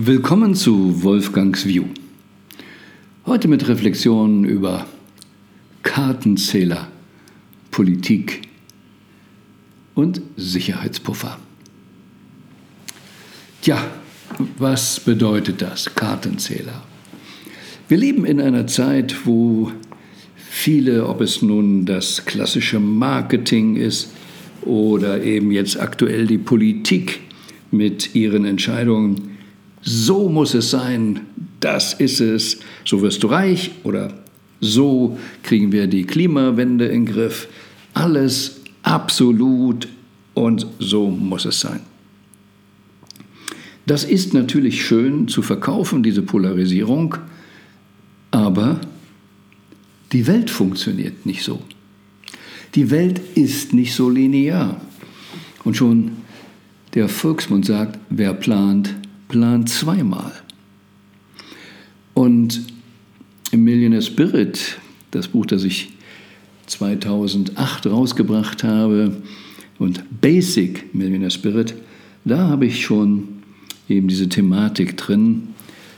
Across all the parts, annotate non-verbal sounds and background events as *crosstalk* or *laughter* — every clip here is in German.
Willkommen zu Wolfgangs View. Heute mit Reflexionen über Kartenzähler, Politik und Sicherheitspuffer. Tja, was bedeutet das, Kartenzähler? Wir leben in einer Zeit, wo viele, ob es nun das klassische Marketing ist oder eben jetzt aktuell die Politik mit ihren Entscheidungen, so muss es sein, das ist es, so wirst du reich oder so kriegen wir die Klimawende in den Griff. Alles absolut und so muss es sein. Das ist natürlich schön zu verkaufen, diese Polarisierung, aber die Welt funktioniert nicht so. Die Welt ist nicht so linear. Und schon der Volksmund sagt, wer plant, plant zweimal. Und im Millionaire Spirit, das Buch, das ich 2008 rausgebracht habe, und Basic Millionaire Spirit, da habe ich schon eben diese Thematik drin,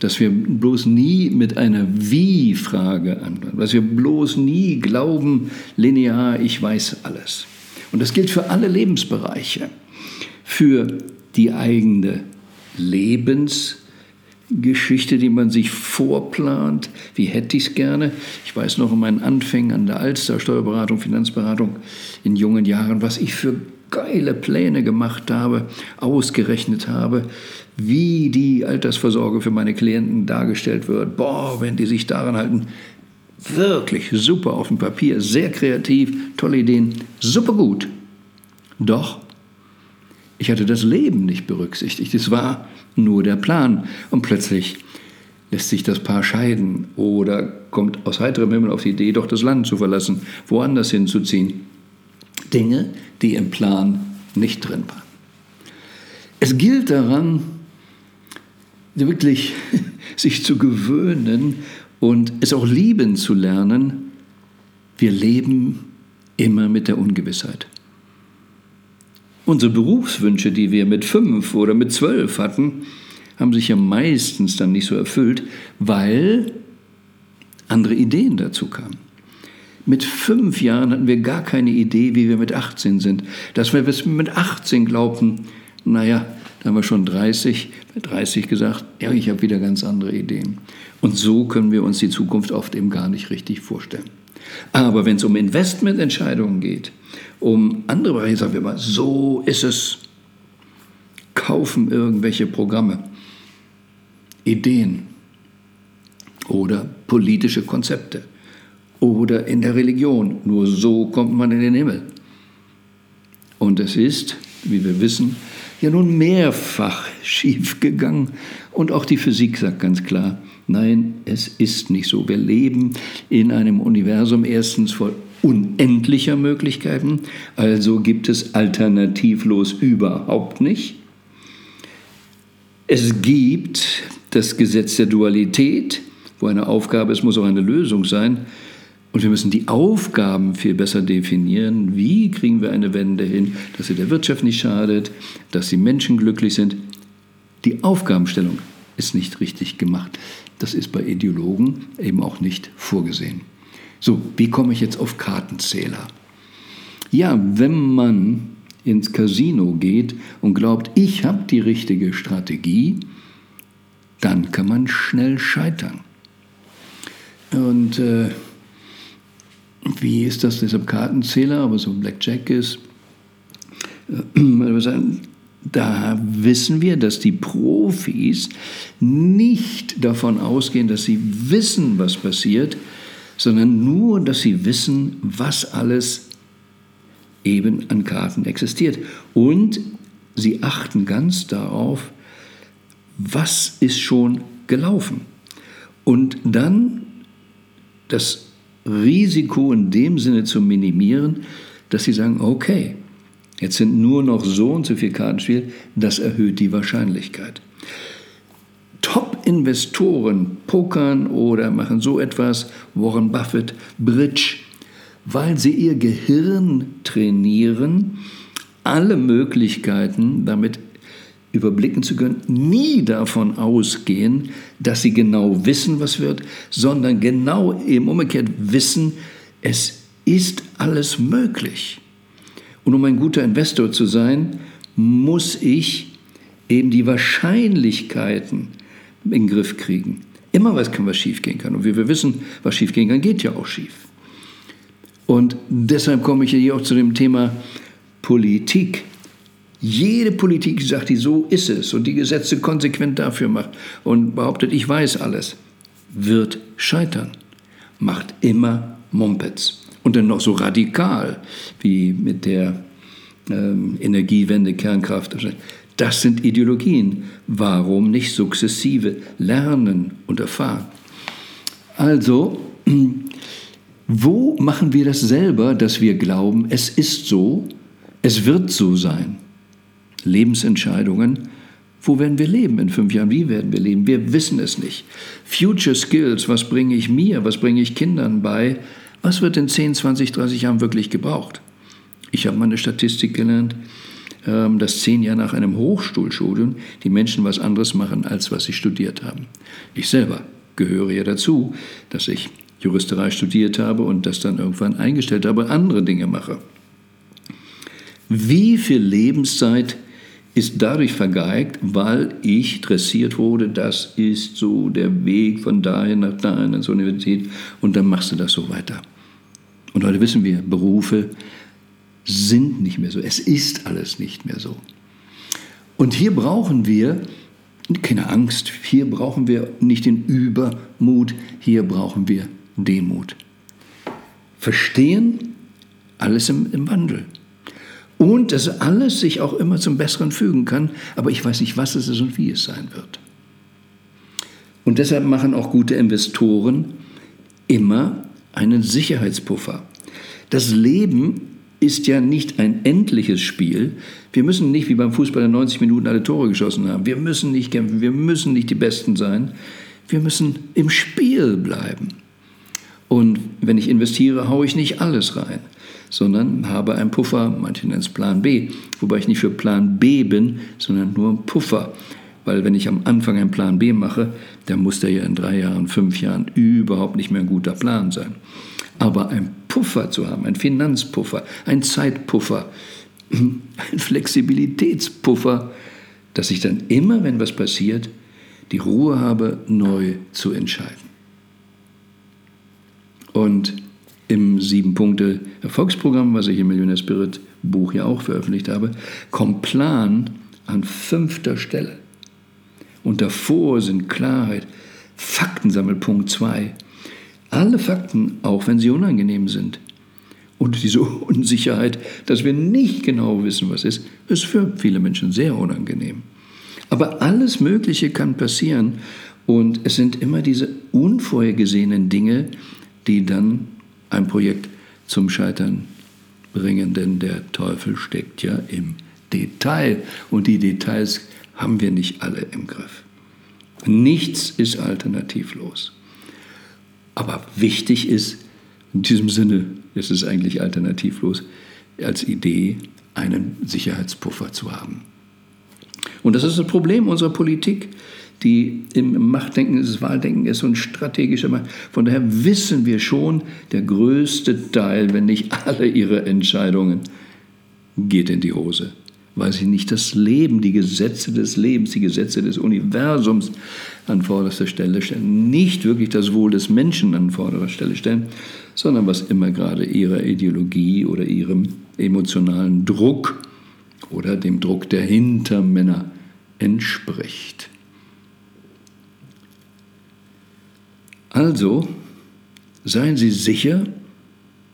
dass wir bloß nie mit einer Wie-Frage antworten, dass wir bloß nie glauben, linear, ich weiß alles. Und das gilt für alle Lebensbereiche, für die eigene Lebensgeschichte, die man sich vorplant. Wie hätte ich es gerne? Ich weiß noch in meinen Anfängen an der Alster Steuerberatung, Finanzberatung in jungen Jahren, was ich für geile Pläne gemacht habe, ausgerechnet habe, wie die Altersvorsorge für meine Klienten dargestellt wird. Boah, wenn die sich daran halten, wirklich super auf dem Papier, sehr kreativ, tolle Ideen, super gut. Doch ich hatte das Leben nicht berücksichtigt. Es war nur der Plan. Und plötzlich lässt sich das Paar scheiden oder kommt aus heiterem Himmel auf die Idee, doch das Land zu verlassen, woanders hinzuziehen. Dinge, die im Plan nicht drin waren. Es gilt daran, wirklich *laughs* sich zu gewöhnen und es auch lieben zu lernen. Wir leben immer mit der Ungewissheit. Unsere Berufswünsche, die wir mit fünf oder mit zwölf hatten, haben sich ja meistens dann nicht so erfüllt, weil andere Ideen dazu kamen. Mit fünf Jahren hatten wir gar keine Idee, wie wir mit 18 sind. Dass wir bis mit 18 glaubten, naja, da haben wir schon 30, mit 30 gesagt, ja, ich habe wieder ganz andere Ideen. Und so können wir uns die Zukunft oft eben gar nicht richtig vorstellen. Aber wenn es um Investmententscheidungen geht, um andere Bereiche, sagen wir mal, so ist es, kaufen irgendwelche Programme, Ideen oder politische Konzepte oder in der Religion. Nur so kommt man in den Himmel. Und es ist, wie wir wissen, ja nun mehrfach *laughs* schiefgegangen. Und auch die Physik sagt ganz klar, nein, es ist nicht so. Wir leben in einem Universum erstens voll unendlicher Möglichkeiten, also gibt es alternativlos überhaupt nicht. Es gibt das Gesetz der Dualität, wo eine Aufgabe ist, muss auch eine Lösung sein. Und wir müssen die Aufgaben viel besser definieren. Wie kriegen wir eine Wende hin, dass sie der Wirtschaft nicht schadet, dass die Menschen glücklich sind? Die Aufgabenstellung ist nicht richtig gemacht. Das ist bei Ideologen eben auch nicht vorgesehen. So, wie komme ich jetzt auf Kartenzähler? Ja, wenn man ins Casino geht und glaubt, ich habe die richtige Strategie, dann kann man schnell scheitern. Und äh, wie ist das deshalb Kartenzähler, aber so Blackjack ist? *clears throat* Da wissen wir, dass die Profis nicht davon ausgehen, dass sie wissen, was passiert, sondern nur, dass sie wissen, was alles eben an Karten existiert. Und sie achten ganz darauf, was ist schon gelaufen. Und dann das Risiko in dem Sinne zu minimieren, dass sie sagen, okay, jetzt sind nur noch so und so viele Kartenspiel, das erhöht die Wahrscheinlichkeit. Top-Investoren pokern oder machen so etwas, Warren Buffett, Bridge, weil sie ihr Gehirn trainieren, alle Möglichkeiten damit überblicken zu können, nie davon ausgehen, dass sie genau wissen, was wird, sondern genau im umgekehrt wissen, es ist alles möglich. Und um ein guter Investor zu sein, muss ich eben die Wahrscheinlichkeiten in den Griff kriegen. Immer was kann, was schiefgehen kann. Und wie wir wissen, was schiefgehen kann, geht ja auch schief. Und deshalb komme ich hier auch zu dem Thema Politik. Jede Politik sagt, die so ist es und die Gesetze konsequent dafür macht und behauptet, ich weiß alles, wird scheitern. Macht immer Mumpets. Und dann noch so radikal wie mit der ähm, Energiewende, Kernkraft. Das sind Ideologien. Warum nicht sukzessive lernen und erfahren? Also, *clears throat* wo machen wir das selber, dass wir glauben, es ist so, es wird so sein? Lebensentscheidungen. Wo werden wir leben in fünf Jahren? Wie werden wir leben? Wir wissen es nicht. Future Skills, was bringe ich mir, was bringe ich Kindern bei? Was wird in 10, 20, 30 Jahren wirklich gebraucht? Ich habe mal eine Statistik gelernt, ähm, dass zehn Jahre nach einem Hochschulstudium die Menschen was anderes machen, als was sie studiert haben. Ich selber gehöre ja dazu, dass ich Juristerei studiert habe und das dann irgendwann eingestellt habe, andere Dinge mache. Wie viel Lebenszeit ist dadurch vergeigt, weil ich dressiert wurde, das ist so der Weg von dahin nach dahin ins Universität und dann machst du das so weiter. Und heute wissen wir, Berufe sind nicht mehr so. Es ist alles nicht mehr so. Und hier brauchen wir keine Angst, hier brauchen wir nicht den Übermut, hier brauchen wir Demut. Verstehen, alles im, im Wandel. Und dass alles sich auch immer zum Besseren fügen kann, aber ich weiß nicht, was es ist und wie es sein wird. Und deshalb machen auch gute Investoren immer einen Sicherheitspuffer. Das Leben ist ja nicht ein endliches Spiel. Wir müssen nicht wie beim Fußball in 90 Minuten alle Tore geschossen haben. Wir müssen nicht kämpfen, wir müssen nicht die Besten sein. Wir müssen im Spiel bleiben. Und wenn ich investiere, haue ich nicht alles rein sondern habe einen Puffer, manche nennen es Plan B, wobei ich nicht für Plan B bin, sondern nur ein Puffer. Weil wenn ich am Anfang einen Plan B mache, dann muss der ja in drei Jahren, fünf Jahren überhaupt nicht mehr ein guter Plan sein. Aber ein Puffer zu haben, ein Finanzpuffer, ein Zeitpuffer, *clears throat* ein Flexibilitätspuffer, dass ich dann immer, wenn was passiert, die Ruhe habe, neu zu entscheiden. Und im Sieben-Punkte-Erfolgsprogramm, was ich im Millionaire Spirit Buch ja auch veröffentlicht habe, kommt Plan an fünfter Stelle. Und davor sind Klarheit, Faktensammelpunkt 2. Alle Fakten, auch wenn sie unangenehm sind. Und diese Unsicherheit, dass wir nicht genau wissen, was ist, ist für viele Menschen sehr unangenehm. Aber alles Mögliche kann passieren und es sind immer diese unvorhergesehenen Dinge, die dann ein Projekt zum Scheitern bringen, denn der Teufel steckt ja im Detail und die Details haben wir nicht alle im Griff. Nichts ist alternativlos. Aber wichtig ist, in diesem Sinne ist es eigentlich alternativlos, als Idee einen Sicherheitspuffer zu haben. Und das ist das Problem unserer Politik die im Machtdenken, das Wahldenken ist ein strategischer Macht. Von daher wissen wir schon, der größte Teil, wenn nicht alle ihre Entscheidungen, geht in die Hose. Weil sie nicht das Leben, die Gesetze des Lebens, die Gesetze des Universums an vorderster Stelle stellen. Nicht wirklich das Wohl des Menschen an vorderster Stelle stellen, sondern was immer gerade ihrer Ideologie oder ihrem emotionalen Druck oder dem Druck der Hintermänner entspricht. Also, seien Sie sicher,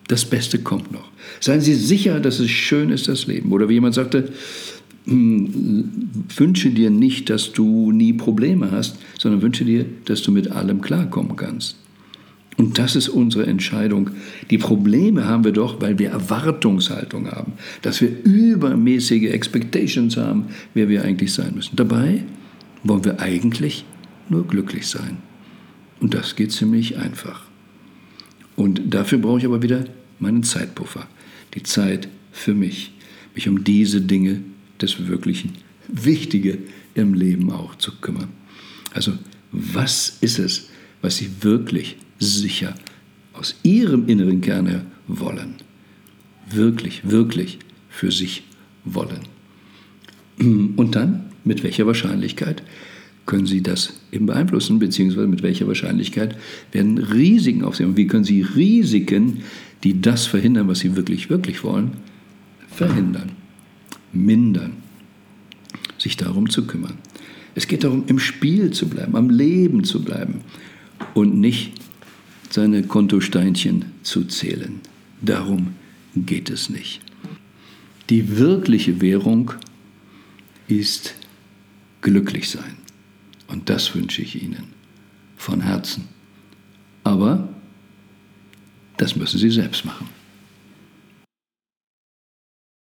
das Beste kommt noch. Seien Sie sicher, dass es schön ist, das Leben. Oder wie jemand sagte, hm, wünsche dir nicht, dass du nie Probleme hast, sondern wünsche dir, dass du mit allem klarkommen kannst. Und das ist unsere Entscheidung. Die Probleme haben wir doch, weil wir Erwartungshaltung haben, dass wir übermäßige Expectations haben, wer wir eigentlich sein müssen. Dabei wollen wir eigentlich nur glücklich sein. Und das geht ziemlich einfach. Und dafür brauche ich aber wieder meinen Zeitpuffer. Die Zeit für mich, mich um diese Dinge des wirklichen Wichtige im Leben auch zu kümmern. Also was ist es, was Sie wirklich sicher aus Ihrem inneren Kern wollen? Wirklich, wirklich für sich wollen. Und dann, mit welcher Wahrscheinlichkeit können Sie das eben beeinflussen, beziehungsweise mit welcher Wahrscheinlichkeit werden Risiken auf Sie und wie können Sie Risiken, die das verhindern, was Sie wirklich, wirklich wollen, verhindern, mindern, sich darum zu kümmern. Es geht darum, im Spiel zu bleiben, am Leben zu bleiben und nicht seine Kontosteinchen zu zählen. Darum geht es nicht. Die wirkliche Währung ist glücklich sein. Und das wünsche ich Ihnen von Herzen. Aber das müssen Sie selbst machen.